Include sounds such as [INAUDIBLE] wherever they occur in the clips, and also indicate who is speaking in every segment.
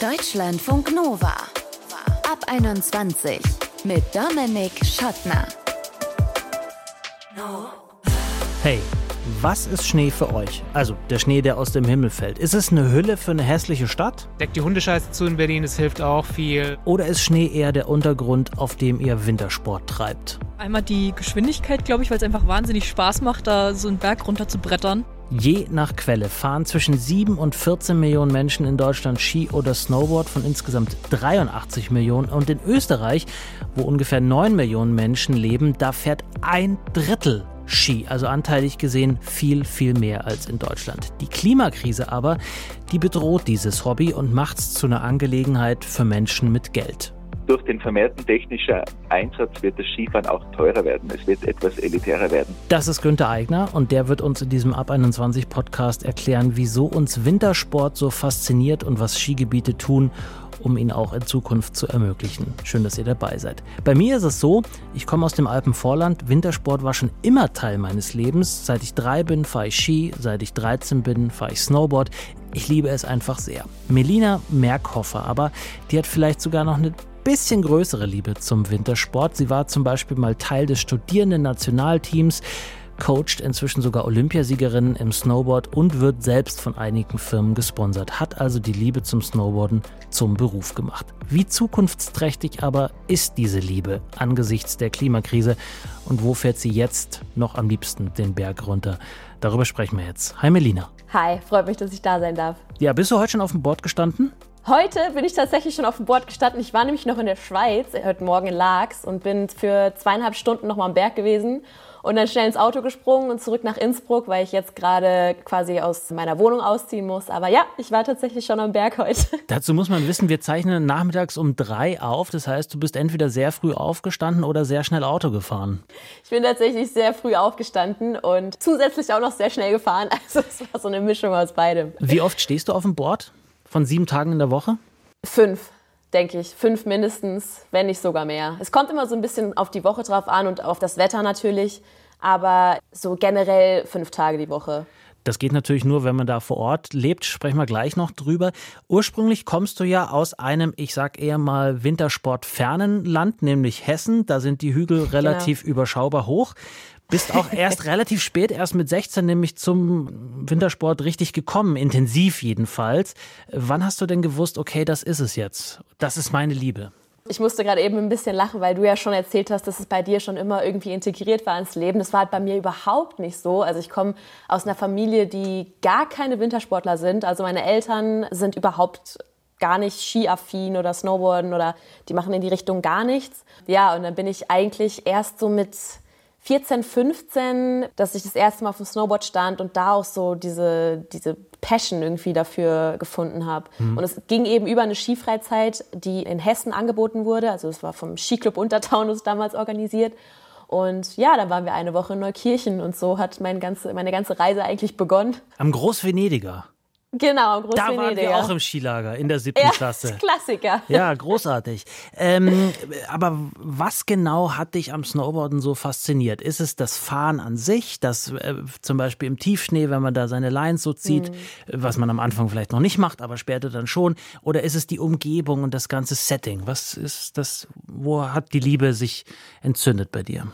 Speaker 1: Deutschlandfunk Nova. Ab 21 mit Dominik Schottner.
Speaker 2: Hey, was ist Schnee für euch? Also der Schnee, der aus dem Himmel fällt. Ist es eine Hülle für eine hässliche Stadt?
Speaker 3: Deckt die Hundescheiße zu in Berlin, das hilft auch viel.
Speaker 2: Oder ist Schnee eher der Untergrund, auf dem ihr Wintersport treibt?
Speaker 4: Einmal die Geschwindigkeit, glaube ich, weil es einfach wahnsinnig Spaß macht, da so einen Berg runter zu brettern.
Speaker 2: Je nach Quelle fahren zwischen 7 und 14 Millionen Menschen in Deutschland Ski oder Snowboard von insgesamt 83 Millionen. Und in Österreich, wo ungefähr 9 Millionen Menschen leben, da fährt ein Drittel Ski, also anteilig gesehen viel, viel mehr als in Deutschland. Die Klimakrise aber, die bedroht dieses Hobby und macht es zu einer Angelegenheit für Menschen mit Geld.
Speaker 5: Durch den vermehrten technischen Einsatz wird das Skifahren auch teurer werden. Es wird etwas elitärer werden.
Speaker 2: Das ist Günther Eigner und der wird uns in diesem Ab 21 Podcast erklären, wieso uns Wintersport so fasziniert und was Skigebiete tun, um ihn auch in Zukunft zu ermöglichen. Schön, dass ihr dabei seid. Bei mir ist es so, ich komme aus dem Alpenvorland. Wintersport war schon immer Teil meines Lebens. Seit ich drei bin, fahre ich Ski. Seit ich 13 bin, fahre ich Snowboard. Ich liebe es einfach sehr. Melina Merkhoffer, aber die hat vielleicht sogar noch eine bisschen größere Liebe zum Wintersport. Sie war zum Beispiel mal Teil des Studierenden-Nationalteams, coacht inzwischen sogar Olympiasiegerin im Snowboard und wird selbst von einigen Firmen gesponsert, hat also die Liebe zum Snowboarden zum Beruf gemacht. Wie zukunftsträchtig aber ist diese Liebe angesichts der Klimakrise und wo fährt sie jetzt noch am liebsten den Berg runter? Darüber sprechen wir jetzt. Hi Melina.
Speaker 6: Hi, freut mich, dass ich da sein darf.
Speaker 2: Ja, bist du heute schon auf dem Board gestanden?
Speaker 6: Heute bin ich tatsächlich schon auf dem Board gestanden. Ich war nämlich noch in der Schweiz, heute Morgen in Laax und bin für zweieinhalb Stunden noch mal am Berg gewesen und dann schnell ins Auto gesprungen und zurück nach Innsbruck, weil ich jetzt gerade quasi aus meiner Wohnung ausziehen muss. Aber ja, ich war tatsächlich schon am Berg heute. [LAUGHS]
Speaker 2: Dazu muss man wissen, wir zeichnen nachmittags um drei auf. Das heißt, du bist entweder sehr früh aufgestanden oder sehr schnell Auto gefahren.
Speaker 6: Ich bin tatsächlich sehr früh aufgestanden und zusätzlich auch noch sehr schnell gefahren. [LAUGHS] Also es war so eine Mischung aus beidem.
Speaker 2: Wie oft stehst du auf dem Board? Von sieben Tagen in der Woche?
Speaker 6: Fünf, denke ich. Fünf mindestens, wenn nicht sogar mehr. Es kommt immer so ein bisschen auf die Woche drauf an und auf das Wetter natürlich. Aber so generell fünf Tage die Woche.
Speaker 2: Das geht natürlich nur, wenn man da vor Ort lebt. Sprechen wir gleich noch drüber. Ursprünglich kommst du ja aus einem, ich sag eher mal Wintersportfernen Land, nämlich Hessen. Da sind die Hügel
Speaker 6: Genau.
Speaker 2: relativ überschaubar hoch. Bist auch erst [LAUGHS] relativ spät, erst mit 16 nämlich zum Wintersport richtig gekommen, intensiv jedenfalls. Wann hast du denn gewusst, okay, das ist es jetzt? Das ist meine Liebe.
Speaker 6: Ich musste gerade eben ein bisschen lachen, weil du ja schon erzählt hast, dass es bei dir schon immer irgendwie integriert war ins Leben. Das war halt bei mir überhaupt nicht so. Also ich komme aus einer Familie, die gar keine Wintersportler sind. Also meine Eltern sind überhaupt gar nicht skiaffin oder Snowboarden oder die machen in die Richtung gar nichts. Ja, und dann bin ich eigentlich erst so mit 14, 15, dass ich das erste Mal auf dem Snowboard stand und da auch so diese, diese Passion irgendwie dafür gefunden habe. Und es ging eben über eine Skifreizeit, die in Hessen angeboten wurde. Also es war vom Skiclub Untertaunus damals organisiert. Und ja, dann waren wir eine Woche in Neukirchen und so hat mein ganze, meine ganze Reise eigentlich begonnen.
Speaker 2: Am Großvenediger.
Speaker 6: Genau, groß
Speaker 2: Da waren wir auch im Skilager in der siebten
Speaker 6: ja,
Speaker 2: Klasse. [LAUGHS]
Speaker 6: Klassiker.
Speaker 2: Ja, großartig. Ähm, aber was genau hat dich am Snowboarden so fasziniert? Ist es das Fahren an sich, das äh, zum Beispiel im Tiefschnee, wenn man da seine Lines so zieht, was man am Anfang vielleicht noch nicht macht, aber später dann schon? Oder ist es die Umgebung und das ganze Setting? Was ist das? Wo hat die Liebe sich entzündet bei dir?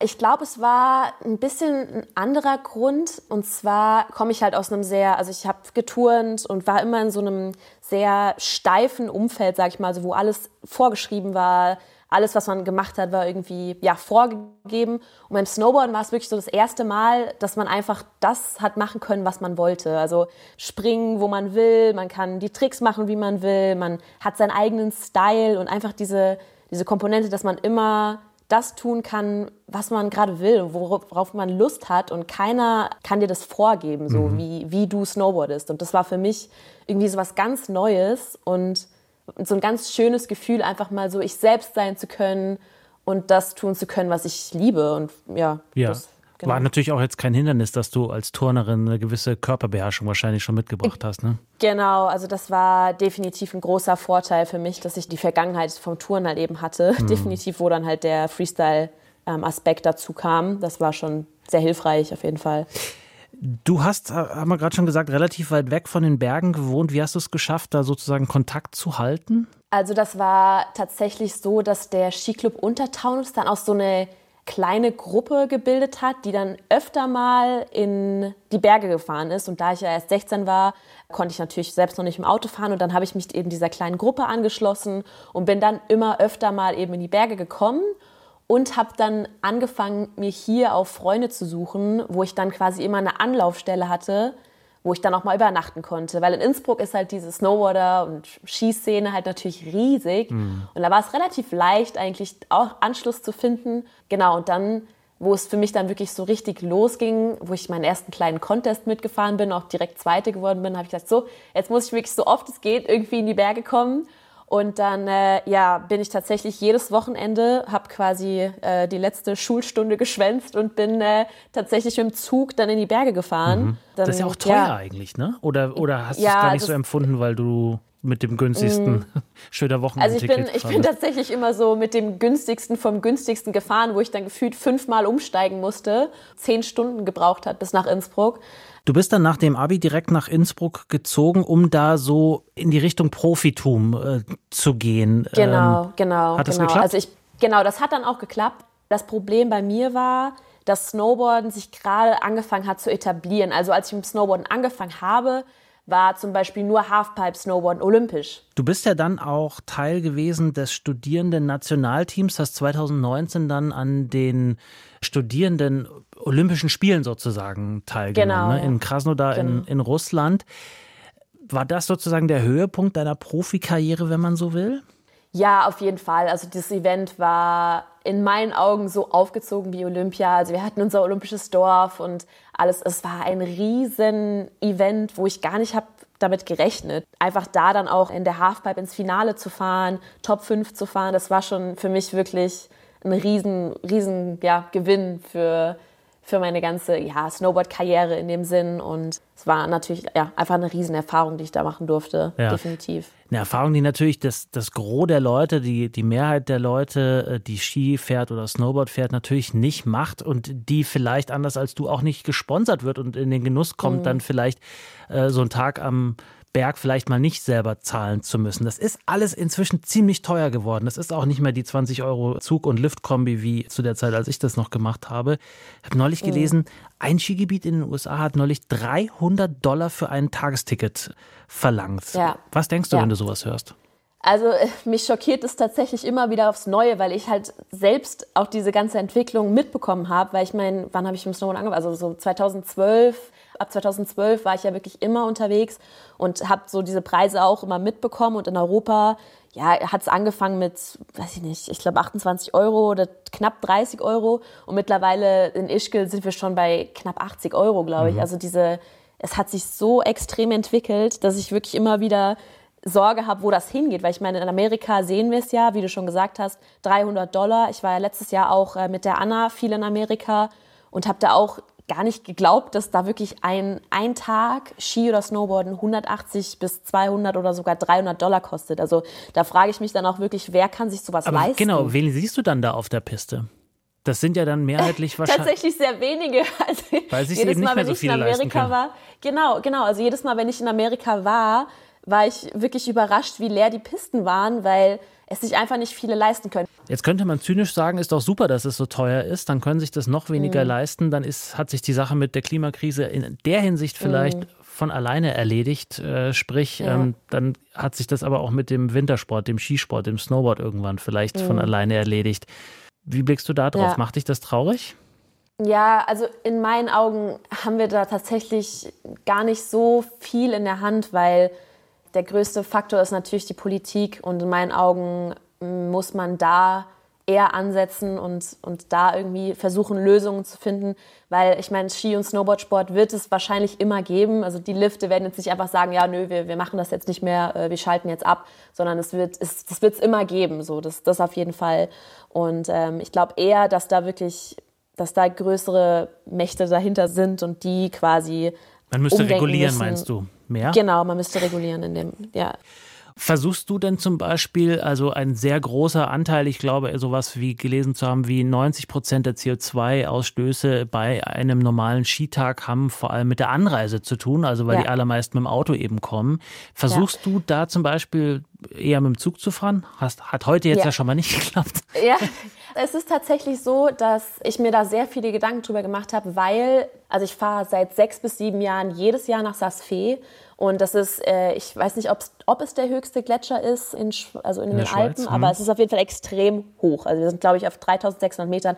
Speaker 6: Ich glaube, es war ein bisschen ein anderer Grund. Und zwar komme ich halt aus einem sehr, also ich habe geturnt und war immer in so einem sehr steifen Umfeld, sag ich mal, also wo alles vorgeschrieben war. Alles, was man gemacht hat, war irgendwie ja, vorgegeben. Und beim Snowboarden war es wirklich so das erste Mal, dass man einfach das hat machen können, was man wollte. Also springen, wo man will, man kann die Tricks machen, wie man will, man hat seinen eigenen Style und einfach diese, diese Komponente, dass man immer das tun kann, was man gerade will, worauf man Lust hat und keiner kann dir das vorgeben, so wie, wie du snowboardest. Und das war für mich irgendwie so was ganz Neues und so ein ganz schönes Gefühl, einfach mal so ich selbst sein zu können und das tun zu können, was ich liebe. Und ja,
Speaker 2: Ja.
Speaker 6: das, genau.
Speaker 2: War natürlich auch jetzt kein Hindernis, dass du als Turnerin eine gewisse Körperbeherrschung wahrscheinlich schon mitgebracht hast, ne?
Speaker 6: Genau, also das war definitiv ein großer Vorteil für mich, dass ich die Vergangenheit vom Touren halt eben hatte. Definitiv, wo dann halt der Freestyle-Aspekt dazu kam. Das war schon sehr hilfreich auf jeden Fall.
Speaker 2: Du hast, haben wir gerade schon gesagt, relativ weit weg von den Bergen gewohnt. Wie hast du es geschafft, da sozusagen Kontakt zu halten?
Speaker 6: Also das war tatsächlich so, dass der Skiclub Untertaunus dann auch so eine kleine Gruppe gebildet hat, die dann öfter mal in die Berge gefahren ist. Und da ich ja erst 16 war, konnte ich natürlich selbst noch nicht im Auto fahren. Und dann habe ich mich eben dieser kleinen Gruppe angeschlossen und bin dann immer öfter mal eben in die Berge gekommen und habe dann angefangen, mir hier auch Freunde zu suchen, wo ich dann quasi immer eine Anlaufstelle hatte, wo ich dann auch mal übernachten konnte. Weil in Innsbruck ist halt diese Snowboarder- und Skiszene halt natürlich riesig. Mhm. Und da war es relativ leicht, eigentlich auch Anschluss zu finden. Genau, und dann, wo es für mich dann wirklich so richtig losging, wo ich meinen ersten kleinen Contest mitgefahren bin, auch direkt Zweite geworden bin, habe ich gesagt, so, jetzt muss ich wirklich so oft es geht irgendwie in die Berge kommen. Und dann äh, ja, bin ich tatsächlich jedes Wochenende, habe quasi äh, die letzte Schulstunde geschwänzt und bin äh, tatsächlich mit dem Zug dann in die Berge gefahren. Mhm.
Speaker 2: Dann, das ist ja auch teuer ja. eigentlich, ne? Oder, oder hast du es gar nicht so empfunden, weil du mit dem günstigsten [LAUGHS] mm. schöner Wochenende.
Speaker 6: Also ich bin, ich bin tatsächlich immer so mit dem günstigsten vom günstigsten gefahren, wo ich dann gefühlt fünfmal umsteigen musste, zehn Stunden gebraucht hat bis nach Innsbruck.
Speaker 2: Du bist dann nach dem Abi direkt nach Innsbruck gezogen, um da so in die Richtung Profitum äh, zu gehen.
Speaker 6: Genau, ähm, genau.
Speaker 2: Hat
Speaker 6: das
Speaker 2: genau. geklappt?
Speaker 6: Also ich, genau, das hat dann auch geklappt. Das Problem bei mir war, dass Snowboarden sich gerade angefangen hat zu etablieren. Also als ich mit Snowboarden angefangen habe, war zum Beispiel nur Halfpipe-Snowboarden olympisch.
Speaker 2: Du bist ja dann auch Teil gewesen des Studierenden-Nationalteams, hast 2019 dann an den Studierenden Olympischen Spielen sozusagen teilgenommen, genau, ne? in Krasnodar genau. in, in Russland. War das sozusagen der Höhepunkt deiner Profikarriere, wenn man so will?
Speaker 6: Ja, auf jeden Fall. Also das Event war in meinen Augen so aufgezogen wie Olympia. Also wir hatten unser olympisches Dorf und alles. Es war ein riesen Event, wo ich gar nicht habe damit gerechnet. Einfach da dann auch in der Halfpipe ins Finale zu fahren, Top 5 zu fahren, das war schon für mich wirklich ein riesen, riesen ja, Gewinn für, für meine ganze ja, Snowboard-Karriere in dem Sinn. Und es war natürlich ja, einfach eine Riesenerfahrung, die ich da machen durfte, ja. definitiv.
Speaker 2: Eine Erfahrung, die natürlich das, das Gros der Leute, die, die Mehrheit der Leute, äh, die Ski fährt oder Snowboard fährt, natürlich nicht macht und die vielleicht anders als du auch nicht gesponsert wird und in den Genuss kommt, mhm. dann vielleicht äh, so einen Tag am Berg vielleicht mal nicht selber zahlen zu müssen. Das ist alles inzwischen ziemlich teuer geworden. Das ist auch nicht mehr die 20 Euro Zug- und Liftkombi wie zu der Zeit, als ich das noch gemacht habe. Ich habe neulich mhm. gelesen, ein Skigebiet in den USA hat neulich 300 Dollar für ein Tagesticket verlangt. Ja. Was denkst du, ja. wenn du sowas hörst?
Speaker 6: Also äh, mich schockiert es tatsächlich immer wieder aufs Neue, weil ich halt selbst auch diese ganze Entwicklung mitbekommen habe, weil ich meine, wann habe ich mit Snowboard angefangen? Also so 2012, ab 2012 war ich ja wirklich immer unterwegs und habe so diese Preise auch immer mitbekommen. Und in Europa, ja, hat es angefangen mit, weiß ich nicht, ich glaube 28 Euro oder knapp 30 Euro. Und mittlerweile in Ischgl sind wir schon bei knapp 80 Euro, glaube ich. Mhm. Also diese, es hat sich so extrem entwickelt, dass ich wirklich immer wieder Sorge habe, wo das hingeht. Weil ich meine, in Amerika sehen wir es ja, wie du schon gesagt hast, 300 Dollar. Ich war ja letztes Jahr auch äh, mit der Anna viel in Amerika und habe da auch gar nicht geglaubt, dass da wirklich ein, ein Tag Ski oder Snowboarden 180 bis 200 oder sogar 300 Dollar kostet. Also da frage ich mich dann auch wirklich, wer kann sich sowas Aber leisten?
Speaker 2: Genau, wen siehst du dann da auf der Piste? Das sind ja dann mehrheitlich [LAUGHS] wahrscheinlich.
Speaker 6: Tatsächlich sehr wenige. [LAUGHS] Also
Speaker 2: Weil sich jedes Mal, wenn so ich in
Speaker 6: Amerika war, genau, genau. Also jedes Mal, wenn ich in Amerika war, war ich wirklich überrascht, wie leer die Pisten waren, weil es sich einfach nicht viele leisten können.
Speaker 2: Jetzt könnte man zynisch sagen, ist doch super, dass es so teuer ist, dann können sich das noch weniger mhm. leisten, dann ist, hat sich die Sache mit der Klimakrise in der Hinsicht vielleicht mhm. von alleine erledigt, äh, sprich, ja. ähm, dann hat sich das aber auch mit dem Wintersport, dem Skisport, dem Snowboard irgendwann vielleicht mhm. von alleine erledigt. Wie blickst du da drauf? Ja. Macht dich das traurig?
Speaker 6: Ja, also in meinen Augen haben wir da tatsächlich gar nicht so viel in der Hand, weil der größte Faktor ist natürlich die Politik und in meinen Augen muss man da eher ansetzen und, und da irgendwie versuchen, Lösungen zu finden. Weil ich meine, Ski- und Snowboardsport wird es wahrscheinlich immer geben. Also die Lifte werden jetzt nicht einfach sagen, ja, nö, wir, wir machen das jetzt nicht mehr, äh, wir schalten jetzt ab, sondern es wird es das wird's immer geben. So, das, das auf jeden Fall. Und ähm, ich glaube eher, dass da wirklich, dass da größere Mächte dahinter sind und die quasi
Speaker 2: man müsste regulieren, müssen. meinst du? Mehr?
Speaker 6: Genau, man müsste regulieren in dem, ja.
Speaker 2: Versuchst du denn zum Beispiel, also ein sehr großer Anteil, ich glaube, sowas wie gelesen zu haben, wie 90 Prozent der CO2-Ausstöße bei einem normalen Skitag haben vor allem mit der Anreise zu tun, also weil ja. die allermeisten mit dem Auto eben kommen. Versuchst ja. du da zum Beispiel eher mit dem Zug zu fahren? Hast, hat heute jetzt ja. ja schon mal nicht [LAUGHS] geklappt.
Speaker 6: Ja, es ist tatsächlich so, dass ich mir da sehr viele Gedanken drüber gemacht habe, weil, also ich fahre seit sechs bis sieben Jahren jedes Jahr nach Saas-Fee und das ist, äh, ich weiß nicht, ob es der höchste Gletscher ist, in, also in, in den Alpen, Schweiz, aber es ist auf jeden Fall extrem hoch. Also wir sind, glaube ich, auf 3600 Metern.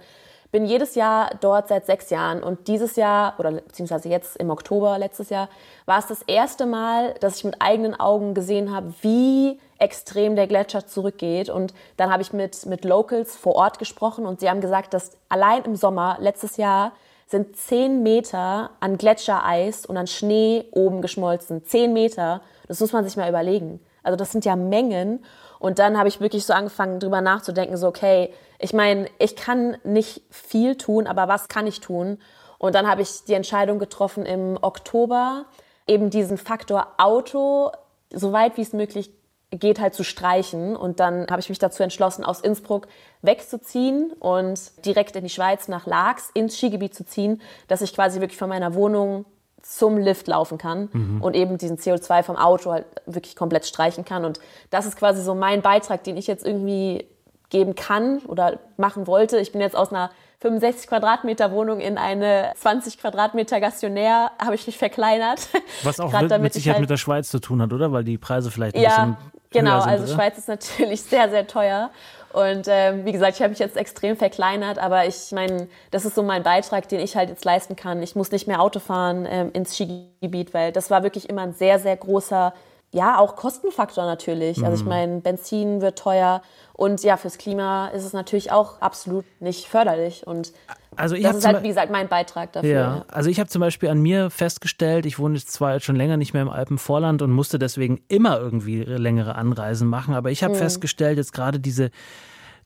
Speaker 6: Bin jedes Jahr dort seit sechs Jahren und dieses Jahr, oder beziehungsweise jetzt im Oktober letztes Jahr, war es das erste Mal, dass ich mit eigenen Augen gesehen habe, wie extrem der Gletscher zurückgeht. Und dann habe ich mit, mit Locals vor Ort gesprochen und sie haben gesagt, dass allein im Sommer letztes Jahr sind zehn Meter an Gletschereis und an Schnee oben geschmolzen. Zehn Meter, das muss man sich mal überlegen. Also das sind ja Mengen. Und dann habe ich wirklich so angefangen, drüber nachzudenken, so okay, ich meine, ich kann nicht viel tun, aber was kann ich tun? Und dann habe ich die Entscheidung getroffen im Oktober, eben diesen Faktor Auto so weit wie es möglich geht halt zu streichen. Und dann habe ich mich dazu entschlossen, aus Innsbruck wegzuziehen und direkt in die Schweiz nach Laax ins Skigebiet zu ziehen, dass ich quasi wirklich von meiner Wohnung zum Lift laufen kann mhm. und eben diesen CO2 vom Auto halt wirklich komplett streichen kann. Und das ist quasi so mein Beitrag, den ich jetzt irgendwie geben kann oder machen wollte. Ich bin jetzt aus einer 65 Quadratmeter Wohnung in eine 20 Quadratmeter Gastionär habe ich mich verkleinert.
Speaker 2: Was auch [LAUGHS] mit, mit Sicherheit halt mit der Schweiz zu tun hat, oder? Weil die Preise vielleicht ein
Speaker 6: ja,
Speaker 2: bisschen
Speaker 6: Genau,
Speaker 2: sind,
Speaker 6: also
Speaker 2: oder?
Speaker 6: Schweiz ist natürlich [LAUGHS] sehr, sehr teuer. Und ähm, wie gesagt, ich habe mich jetzt extrem verkleinert, aber ich meine, das ist so mein Beitrag, den ich halt jetzt leisten kann. Ich muss nicht mehr Auto fahren ähm, ins Skigebiet, weil das war wirklich immer ein sehr, sehr großer ja, auch Kostenfaktor natürlich. Mhm. Also ich mhm. meine, Benzin wird teuer und ja, fürs Klima ist es natürlich auch absolut nicht förderlich. Und also ich das ist halt, wie gesagt, mein Beitrag dafür.
Speaker 2: Ja, also ich habe zum Beispiel an mir festgestellt, ich wohne jetzt zwar schon länger nicht mehr im Alpenvorland und musste deswegen immer irgendwie längere Anreisen machen, aber ich habe mhm. festgestellt, jetzt gerade diese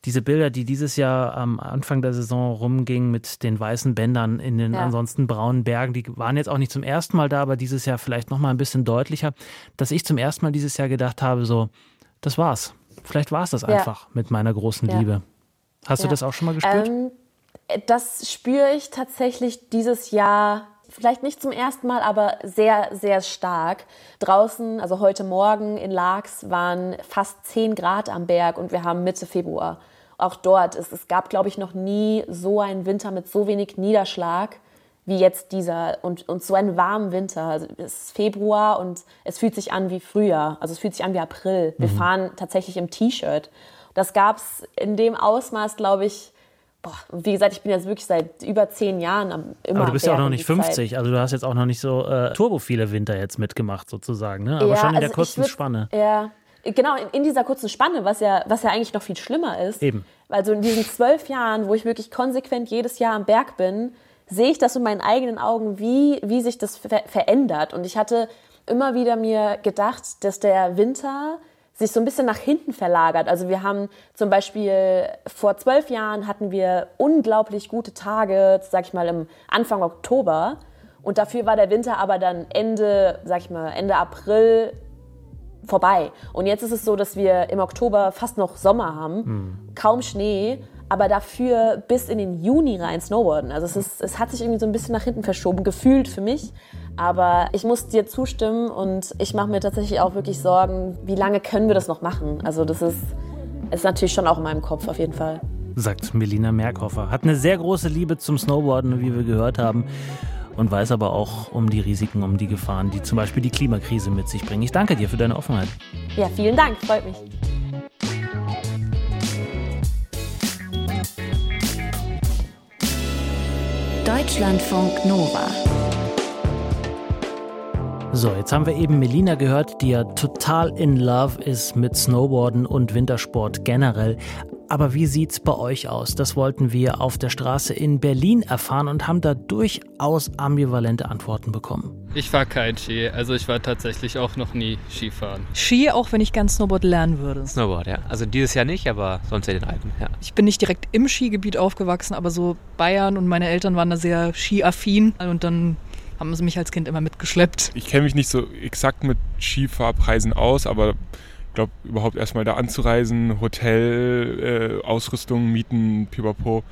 Speaker 2: diese Bilder, die dieses Jahr am Anfang der Saison rumgingen mit den weißen Bändern in den ja. ansonsten braunen Bergen, die waren jetzt auch nicht zum ersten Mal da, aber dieses Jahr vielleicht noch mal ein bisschen deutlicher, dass ich zum ersten Mal dieses Jahr gedacht habe, so, das war's. Vielleicht war es das ja. einfach mit meiner großen ja. Liebe. Hast du das auch schon mal gespürt? Ähm,
Speaker 6: das spüre ich tatsächlich dieses Jahr vielleicht nicht zum ersten Mal, aber sehr, sehr stark. Draußen, also heute Morgen in Laax, waren fast 10 Grad am Berg und wir haben Mitte Februar auch dort ist. Es gab, glaube ich, noch nie so einen Winter mit so wenig Niederschlag wie jetzt dieser und, und so einen warmen Winter. Also es ist Februar und es fühlt sich an wie Frühjahr. Also es fühlt sich an wie April. Wir mhm. fahren tatsächlich im T-Shirt. Das gab es in dem Ausmaß, glaube ich, boah, wie gesagt, ich bin jetzt wirklich seit über zehn Jahren am, immer
Speaker 2: Aber du bist ja auch noch nicht 50, Zeit. also du hast jetzt auch noch nicht so äh, turbo viele Winter jetzt mitgemacht sozusagen, ne? aber ja, schon in der also kurzen würd, Spanne.
Speaker 6: Ja, genau, in, in, dieser kurzen Spanne, was ja, was ja eigentlich noch viel schlimmer ist.
Speaker 2: Eben.
Speaker 6: Also in diesen zwölf Jahren, wo ich wirklich konsequent jedes Jahr am Berg bin, sehe ich das in meinen eigenen Augen, wie, wie sich das ver verändert. Und ich hatte immer wieder mir gedacht, dass der Winter sich so ein bisschen nach hinten verlagert. Also wir haben zum Beispiel vor zwölf Jahren hatten wir unglaublich gute Tage, sag ich mal, im Anfang Oktober. Und dafür war der Winter aber dann Ende, sag ich mal, Ende April vorbei. Und jetzt ist es so, dass wir im Oktober fast noch Sommer haben, mhm. kaum Schnee, aber dafür bis in den Juni rein snowboarden. Also es, ist, es hat sich irgendwie so ein bisschen nach hinten verschoben, gefühlt für mich. Aber ich muss dir zustimmen und ich mache mir tatsächlich auch wirklich Sorgen, wie lange können wir das noch machen? Also das ist, ist natürlich schon auch in meinem Kopf auf jeden Fall.
Speaker 2: Sagt Melina Merkhofer. Hat eine sehr große Liebe zum Snowboarden, wie wir gehört haben und weiß aber auch um die Risiken, um die Gefahren, die zum Beispiel die Klimakrise mit sich bringen. Ich danke dir für deine Offenheit.
Speaker 6: Ja, vielen Dank, freut mich.
Speaker 1: Deutschlandfunk Nova.
Speaker 2: So, jetzt haben wir eben Melina gehört, die ja total in love ist mit Snowboarden und Wintersport generell. Aber wie sieht's bei euch aus? Das wollten wir auf der Straße in Berlin erfahren und haben da durchaus ambivalente Antworten bekommen.
Speaker 7: Ich fahre kein Ski, also ich war tatsächlich auch noch nie Skifahren.
Speaker 4: Ski, auch wenn ich gern Snowboard lernen würde.
Speaker 8: Snowboard, ja. Also dieses Jahr nicht, aber sonst in den Alpen, ja.
Speaker 4: Ich bin nicht direkt im Skigebiet aufgewachsen, aber so Bayern und meine Eltern waren da sehr skiaffin und dann haben sie mich als Kind immer mitgeschleppt.
Speaker 9: Ich kenne mich nicht so exakt mit Skifahrpreisen aus, aber glaube, überhaupt erstmal da anzureisen, Hotel, äh, Ausrüstung, Mieten, pipapo,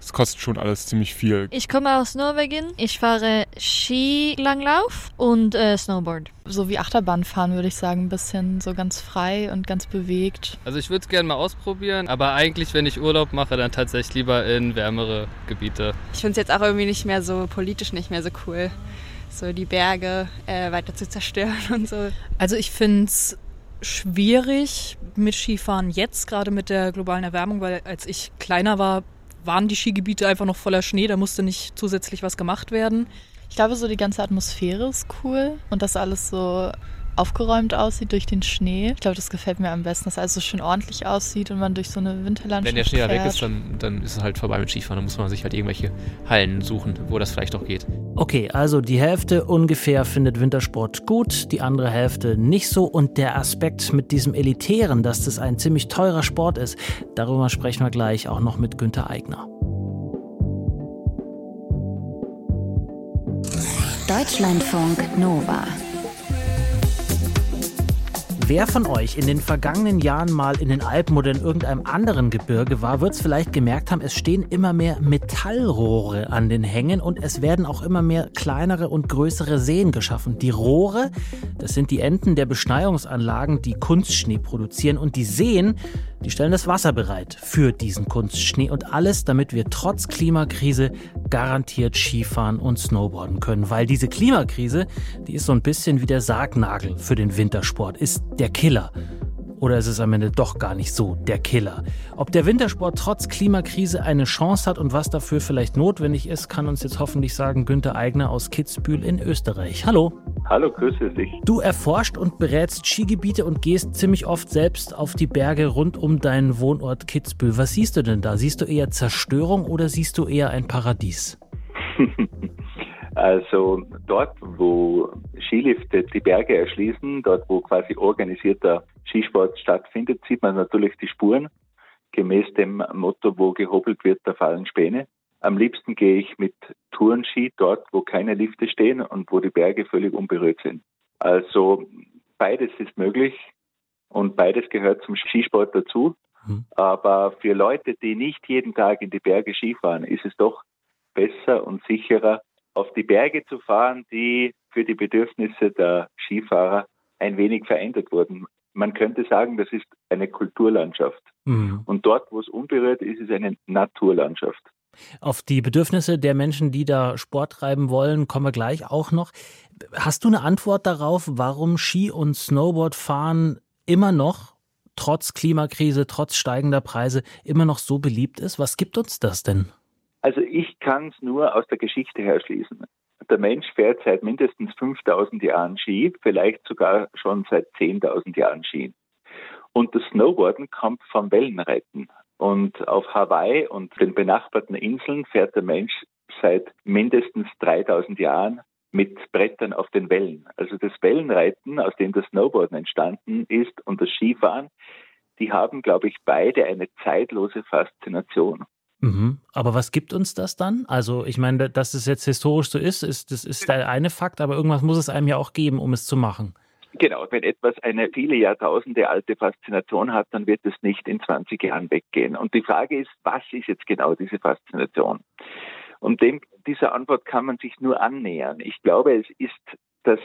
Speaker 9: es kostet schon alles ziemlich viel.
Speaker 10: Ich komme aus Norwegen. Ich fahre Skilanglauf und äh, Snowboard.
Speaker 11: So wie Achterbahn fahren, würde ich sagen. Ein bisschen so ganz frei und ganz bewegt.
Speaker 7: Also ich würde es gerne mal ausprobieren, aber eigentlich, wenn ich Urlaub mache, dann tatsächlich lieber in wärmere Gebiete.
Speaker 12: Ich finde es jetzt auch irgendwie nicht mehr so politisch nicht mehr so cool, so die Berge äh, weiter zu zerstören [LAUGHS] und so.
Speaker 4: Also ich finde es schwierig mit Skifahren jetzt, gerade mit der globalen Erwärmung, weil als ich kleiner war, waren die Skigebiete einfach noch voller Schnee, da musste nicht zusätzlich was gemacht werden.
Speaker 11: Ich glaube, so die ganze Atmosphäre ist cool und dass alles so aufgeräumt aussieht durch den Schnee. Ich glaube, das gefällt mir am besten, dass alles so schön ordentlich aussieht und man durch so eine Winterlandschaft
Speaker 8: Wenn der Schnee
Speaker 11: fährt.
Speaker 8: weg ist, dann, dann ist es halt vorbei mit Skifahren. Dann muss man sich halt irgendwelche Hallen suchen, wo das vielleicht auch geht.
Speaker 2: Okay, also die Hälfte ungefähr findet Wintersport gut, die andere Hälfte nicht so. Und der Aspekt mit diesem Elitären, dass das ein ziemlich teurer Sport ist, darüber sprechen wir gleich auch noch mit Günter Eigner.
Speaker 1: Deutschlandfunk Nova.
Speaker 2: Wer von euch in den vergangenen Jahren mal in den Alpen oder in irgendeinem anderen Gebirge war, wird es vielleicht gemerkt haben, es stehen immer mehr Metallrohre an den Hängen und es werden auch immer mehr kleinere und größere Seen geschaffen. Die Rohre, das sind die Enden der Beschneiungsanlagen, die Kunstschnee produzieren und die Seen, die stellen das Wasser bereit für diesen Kunstschnee und alles, damit wir trotz Klimakrise garantiert Skifahren und Snowboarden können, weil diese Klimakrise, die ist so ein bisschen wie der Sargnagel für den Wintersport, ist der Killer. Oder ist es am Ende doch gar nicht so der Killer? Ob der Wintersport trotz Klimakrise eine Chance hat und was dafür vielleicht notwendig ist, kann uns jetzt hoffentlich sagen Günther Eigner aus Kitzbühel in Österreich. Hallo.
Speaker 5: Hallo, grüße dich.
Speaker 2: Du erforscht und berätst Skigebiete und gehst ziemlich oft selbst auf die Berge rund um deinen Wohnort Kitzbühel. Was siehst du denn da? Siehst du eher Zerstörung oder siehst du eher ein Paradies? [LAUGHS]
Speaker 5: Also dort, wo Skilifte die Berge erschließen, dort, wo quasi organisierter Skisport stattfindet, sieht man natürlich die Spuren. Gemäß dem Motto, wo gehobelt wird, da fallen Späne. Am liebsten gehe ich mit Tourenski dort, wo keine Lifte stehen und wo die Berge völlig unberührt sind. Also beides ist möglich und beides gehört zum Skisport dazu.
Speaker 2: Mhm.
Speaker 5: Aber für Leute, die nicht jeden Tag in die Berge Skifahren, ist es doch besser und sicherer, auf die Berge zu fahren, die für die Bedürfnisse der Skifahrer ein wenig verändert wurden. Man könnte sagen, das ist eine Kulturlandschaft.
Speaker 2: Mhm.
Speaker 5: Und dort, wo es unberührt ist, ist es eine Naturlandschaft.
Speaker 2: Auf die Bedürfnisse der Menschen, die da Sport treiben wollen, kommen wir gleich auch noch. Hast du eine Antwort darauf, warum Ski- und Snowboardfahren immer noch, trotz Klimakrise, trotz steigender Preise, immer noch so beliebt ist? Was gibt uns das denn?
Speaker 5: Also ich kann es nur aus der Geschichte her schließen. Der Mensch fährt seit mindestens 5000 Jahren Ski, vielleicht sogar schon seit 10.000 Jahren Ski. Und das Snowboarden kommt vom Wellenreiten. Und auf Hawaii und den benachbarten Inseln fährt der Mensch seit mindestens 3000 Jahren mit Brettern auf den Wellen. Also das Wellenreiten, aus dem das Snowboarden entstanden ist, und das Skifahren, die haben, glaube ich, beide eine zeitlose Faszination.
Speaker 2: Mhm. Aber was gibt uns das dann? Also, ich meine, dass es jetzt historisch so ist, ist das ist der eine Fakt, aber irgendwas muss es einem ja auch geben, um es zu machen.
Speaker 5: Genau, wenn etwas eine viele Jahrtausende alte Faszination hat, dann wird es nicht in 20 Jahren weggehen. Und die Frage ist, was ist jetzt genau diese Faszination? Und dem, dieser Antwort kann man sich nur annähern. Ich glaube, es ist das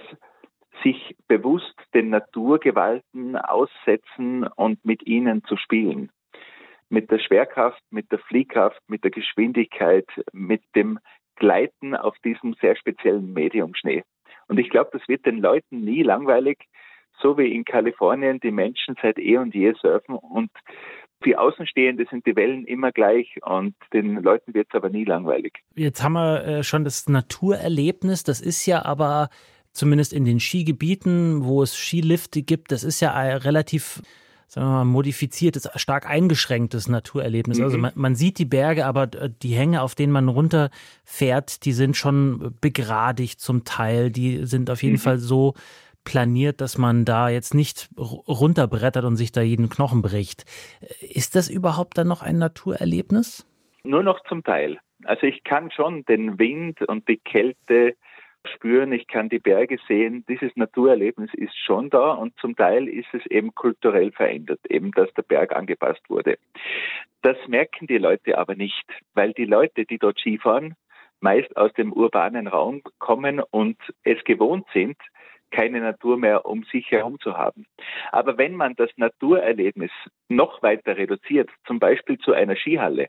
Speaker 5: sich bewusst den Naturgewalten aussetzen und mit ihnen zu spielen. Mit der Schwerkraft, mit der Fliehkraft, mit der Geschwindigkeit, mit dem Gleiten auf diesem sehr speziellen Medium Schnee. Und ich glaube, das wird den Leuten nie langweilig, so wie in Kalifornien die Menschen seit eh und je surfen. Und für Außenstehende sind die Wellen immer gleich und den Leuten wird es aber nie langweilig.
Speaker 2: Jetzt haben wir äh, schon das Naturerlebnis, das ist ja aber zumindest in den Skigebieten, wo es Skilifte gibt, das ist ja ein relativ sagen wir mal, modifiziertes, stark eingeschränktes Naturerlebnis. Also
Speaker 5: Mhm.
Speaker 2: man, man sieht die Berge, aber äh, die Hänge, auf denen man runterfährt, die sind schon begradigt zum Teil. Die sind auf jeden
Speaker 5: Mhm.
Speaker 2: Fall so planiert, dass man da jetzt nicht runterbrettert und sich da jeden Knochen bricht. Ist das überhaupt dann noch ein Naturerlebnis?
Speaker 5: Nur noch zum Teil. Also ich kann schon den Wind und die Kälte spüren, ich kann die Berge sehen. Dieses Naturerlebnis ist schon da und zum Teil ist es eben kulturell verändert, eben dass der Berg angepasst wurde. Das merken die Leute aber nicht, weil die Leute, die dort Skifahren, meist aus dem urbanen Raum kommen und es gewohnt sind, keine Natur mehr um sich herum zu haben. Aber wenn man das Naturerlebnis noch weiter reduziert, zum Beispiel zu einer Skihalle,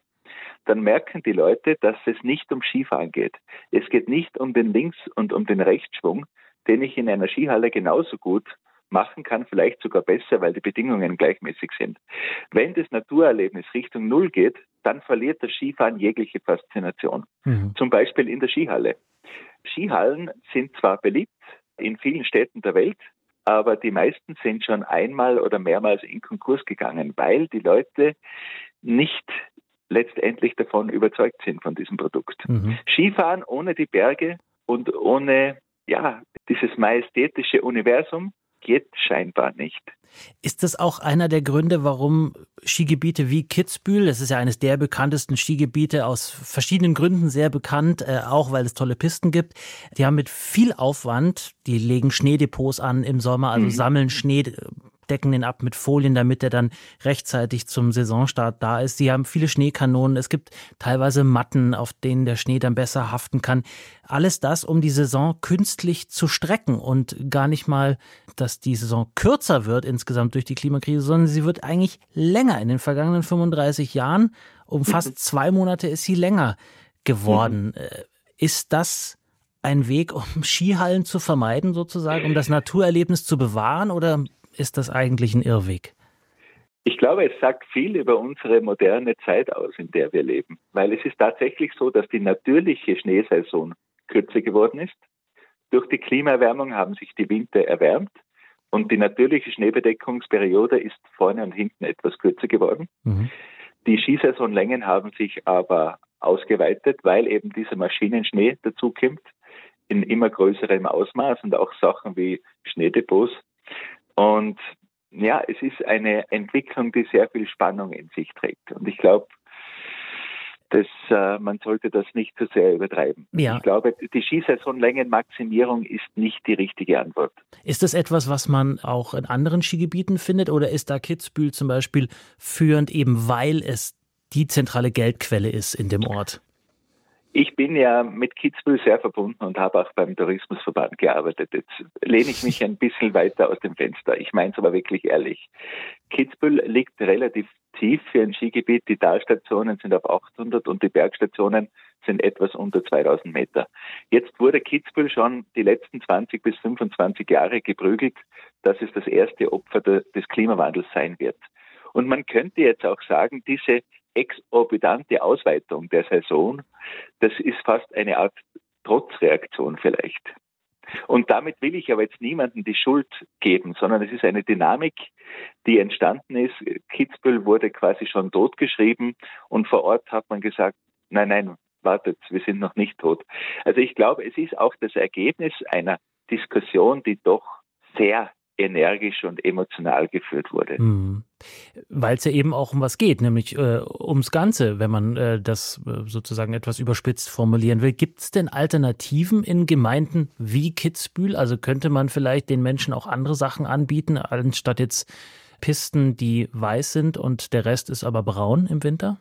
Speaker 5: dann merken die Leute, dass es nicht um Skifahren geht. Es geht nicht um den Links- und um den Rechtsschwung, den ich in einer Skihalle genauso gut machen kann, vielleicht sogar besser, weil die Bedingungen gleichmäßig sind. Wenn das Naturerlebnis Richtung Null geht, dann verliert das Skifahren jegliche Faszination. Mhm. Zum Beispiel in der Skihalle. Skihallen sind zwar beliebt in vielen Städten der Welt, aber die meisten sind schon einmal oder mehrmals in Konkurs gegangen, weil die Leute nicht letztendlich davon überzeugt sind von diesem Produkt. Mhm. Skifahren ohne die Berge und ohne ja, dieses majestätische Universum geht scheinbar nicht.
Speaker 2: Ist das auch einer der Gründe, warum Skigebiete wie Kitzbühel, das ist ja eines der bekanntesten Skigebiete aus verschiedenen Gründen sehr bekannt, äh, auch weil es tolle Pisten gibt, die haben mit viel Aufwand, die legen Schneedepots an im Sommer, also mhm. sammeln Schnee, decken den ab mit Folien, damit er dann rechtzeitig zum Saisonstart da ist. Sie haben viele Schneekanonen. Es gibt teilweise Matten, auf denen der Schnee dann besser haften kann. Alles das, um die Saison künstlich zu strecken und gar nicht mal, dass die Saison kürzer wird insgesamt durch die Klimakrise, sondern sie wird eigentlich länger. In den vergangenen 35 Jahren, um fast [LAUGHS] zwei Monate ist sie länger geworden. Mhm. Äh, ist das ein Weg, um Skihallen zu vermeiden, sozusagen, um das Naturerlebnis zu bewahren? Oder ist das eigentlich ein Irrweg?
Speaker 5: Ich glaube, es sagt viel über unsere moderne Zeit aus, in der wir leben. Weil es ist tatsächlich so, dass die natürliche Schneesaison kürzer geworden ist. Durch die Klimaerwärmung haben sich die Winter erwärmt und die natürliche Schneebedeckungsperiode ist vorne und hinten etwas kürzer geworden. Mhm. Die Skisaisonlängen haben sich aber ausgeweitet, weil eben dieser Maschinenschnee dazukommt in immer größerem Ausmaß und auch Sachen wie Schneedepots und ja, es ist eine Entwicklung, die sehr viel Spannung in sich trägt. Und ich glaube, dass äh, man sollte das nicht zu sehr übertreiben. Ja. Ich glaube, die Skisaisonlängenmaximierung ist nicht die richtige Antwort.
Speaker 2: Ist das etwas, was man auch in anderen Skigebieten findet oder ist da Kitzbühel zum Beispiel führend, eben weil es die zentrale Geldquelle ist in dem Ort?
Speaker 5: Ich bin ja mit Kitzbühel sehr verbunden und habe auch beim Tourismusverband gearbeitet. Jetzt lehne ich mich ein bisschen weiter aus dem Fenster. Ich meine es aber wirklich ehrlich. Kitzbühel liegt relativ tief für ein Skigebiet. Die Talstationen sind auf 800 und die Bergstationen sind etwas unter 2000 Meter. Jetzt wurde Kitzbühel schon die letzten 20 bis 25 Jahre geprügelt, dass es das erste Opfer des Klimawandels sein wird. Und man könnte jetzt auch sagen, diese exorbitante Ausweitung der Saison, das ist fast eine Art Trotzreaktion vielleicht. Und damit will ich aber jetzt niemandem die Schuld geben, sondern es ist eine Dynamik, die entstanden ist. Kitzbühel wurde quasi schon totgeschrieben und vor Ort hat man gesagt, nein, nein, wartet, wir sind noch nicht tot. Also ich glaube, es ist auch das Ergebnis einer Diskussion, die doch sehr energisch und emotional geführt wurde. Mhm.
Speaker 2: Weil es ja eben auch um was geht, nämlich äh, ums Ganze, wenn man äh, das äh, sozusagen etwas überspitzt formulieren will. Gibt es denn Alternativen in Gemeinden wie Kitzbühel? Also könnte man vielleicht den Menschen auch andere Sachen anbieten, anstatt jetzt Pisten, die weiß sind und der Rest ist aber braun im Winter?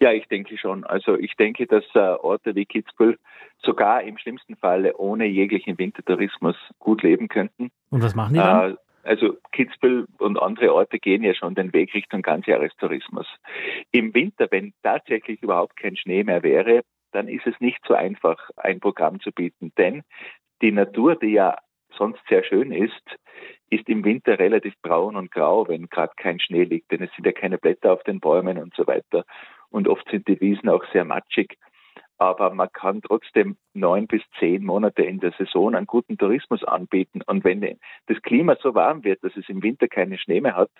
Speaker 5: Ja, ich denke schon. Also ich denke, dass äh, Orte wie Kitzbühel sogar im schlimmsten Falle ohne jeglichen Wintertourismus gut leben könnten.
Speaker 2: Und was machen die dann? Äh,
Speaker 5: also Kitzbühel und andere Orte gehen ja schon den Weg Richtung Ganzjahrestourismus. Im Winter, wenn tatsächlich überhaupt kein Schnee mehr wäre, dann ist es nicht so einfach, ein Programm zu bieten. Denn die Natur, die ja sonst sehr schön ist, ist im Winter relativ braun und grau, wenn gerade kein Schnee liegt, denn es sind ja keine Blätter auf den Bäumen und so weiter. Und oft sind die Wiesen auch sehr matschig. Aber man kann trotzdem neun bis zehn Monate in der Saison einen guten Tourismus anbieten. Und wenn das Klima so warm wird, dass es im Winter keinen Schnee mehr hat,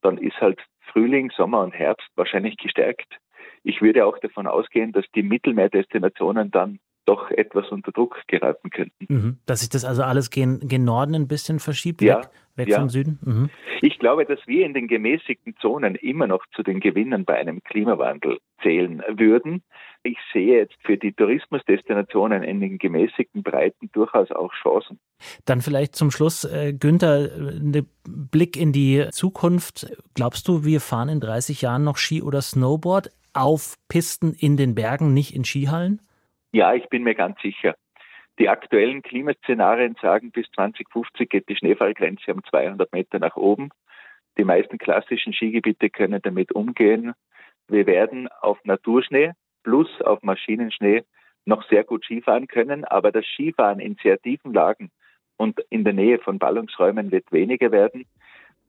Speaker 5: dann ist halt Frühling, Sommer und Herbst wahrscheinlich gestärkt. Ich würde auch davon ausgehen, dass die Mittelmeerdestinationen dann doch etwas unter Druck geraten könnten.
Speaker 2: Mhm. Dass sich das also alles gen, gen Norden ein bisschen verschiebt,
Speaker 5: ja,
Speaker 2: weg, weg
Speaker 5: ja.
Speaker 2: vom Süden? Mhm.
Speaker 5: Ich glaube, dass wir in den gemäßigten Zonen immer noch zu den Gewinnern bei einem Klimawandel zählen würden. Ich sehe jetzt für die Tourismusdestinationen in den gemäßigten Breiten durchaus auch Chancen.
Speaker 2: Dann vielleicht zum Schluss, äh, Günther, ein Blick in die Zukunft. Glaubst du, wir fahren in 30 Jahren noch Ski oder Snowboard auf Pisten in den Bergen, nicht in Skihallen?
Speaker 5: Ja, ich bin mir ganz sicher. Die aktuellen Klimaszenarien sagen, bis 2050 geht die Schneefallgrenze um 200 Meter nach oben. Die meisten klassischen Skigebiete können damit umgehen. Wir werden auf Naturschnee plus auf Maschinenschnee noch sehr gut Skifahren können, aber das Skifahren in sehr tiefen Lagen und in der Nähe von Ballungsräumen wird weniger werden.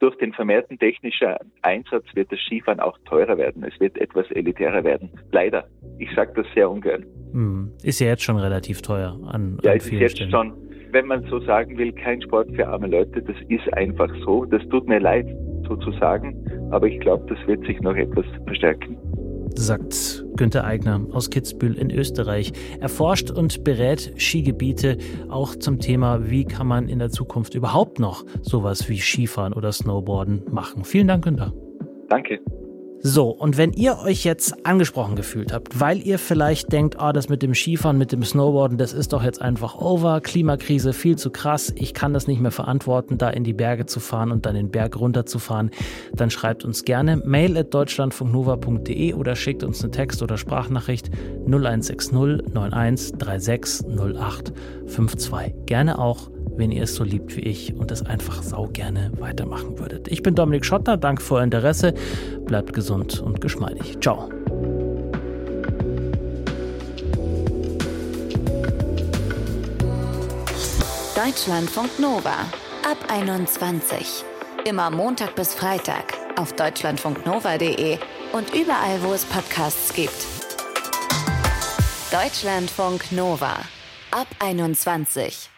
Speaker 5: Durch den vermehrten technischen Einsatz wird das Skifahren auch teurer werden. Es wird etwas elitärer werden. Leider. Ich sage das sehr ungern.
Speaker 2: Hm. Ist ja jetzt schon relativ teuer an,
Speaker 5: ja,
Speaker 2: an
Speaker 5: es ist jetzt
Speaker 2: Stellen.
Speaker 5: schon, wenn man so sagen will, kein Sport für arme Leute. Das ist einfach so. Das tut mir leid, so zu sagen. Aber ich glaube, das wird sich noch etwas verstärken
Speaker 2: sagt Günter Eigner aus Kitzbühel in Österreich. Er forscht und berät Skigebiete auch zum Thema, wie kann man in der Zukunft überhaupt noch sowas wie Skifahren oder Snowboarden machen. Vielen Dank, Günter.
Speaker 5: Danke.
Speaker 2: So, und wenn ihr euch jetzt angesprochen gefühlt habt, weil ihr vielleicht denkt, ah, das mit dem Skifahren, mit dem Snowboarden, das ist doch jetzt einfach over, Klimakrise viel zu krass, ich kann das nicht mehr verantworten, da in die Berge zu fahren und dann den Berg runterzufahren, dann schreibt uns gerne mail at deutschlandfunknova.de oder schickt uns eine Text- oder Sprachnachricht 0160 91 36 08 52. Gerne auch wenn ihr es so liebt wie ich und es einfach sau gerne weitermachen würdet. Ich bin Dominik Schottner, danke für euer Interesse. Bleibt gesund und geschmeidig. Ciao.
Speaker 1: Deutschlandfunk Nova ab 21. Immer Montag bis Freitag auf deutschlandfunknova.de und überall, wo es Podcasts gibt. Deutschlandfunk Nova ab 21.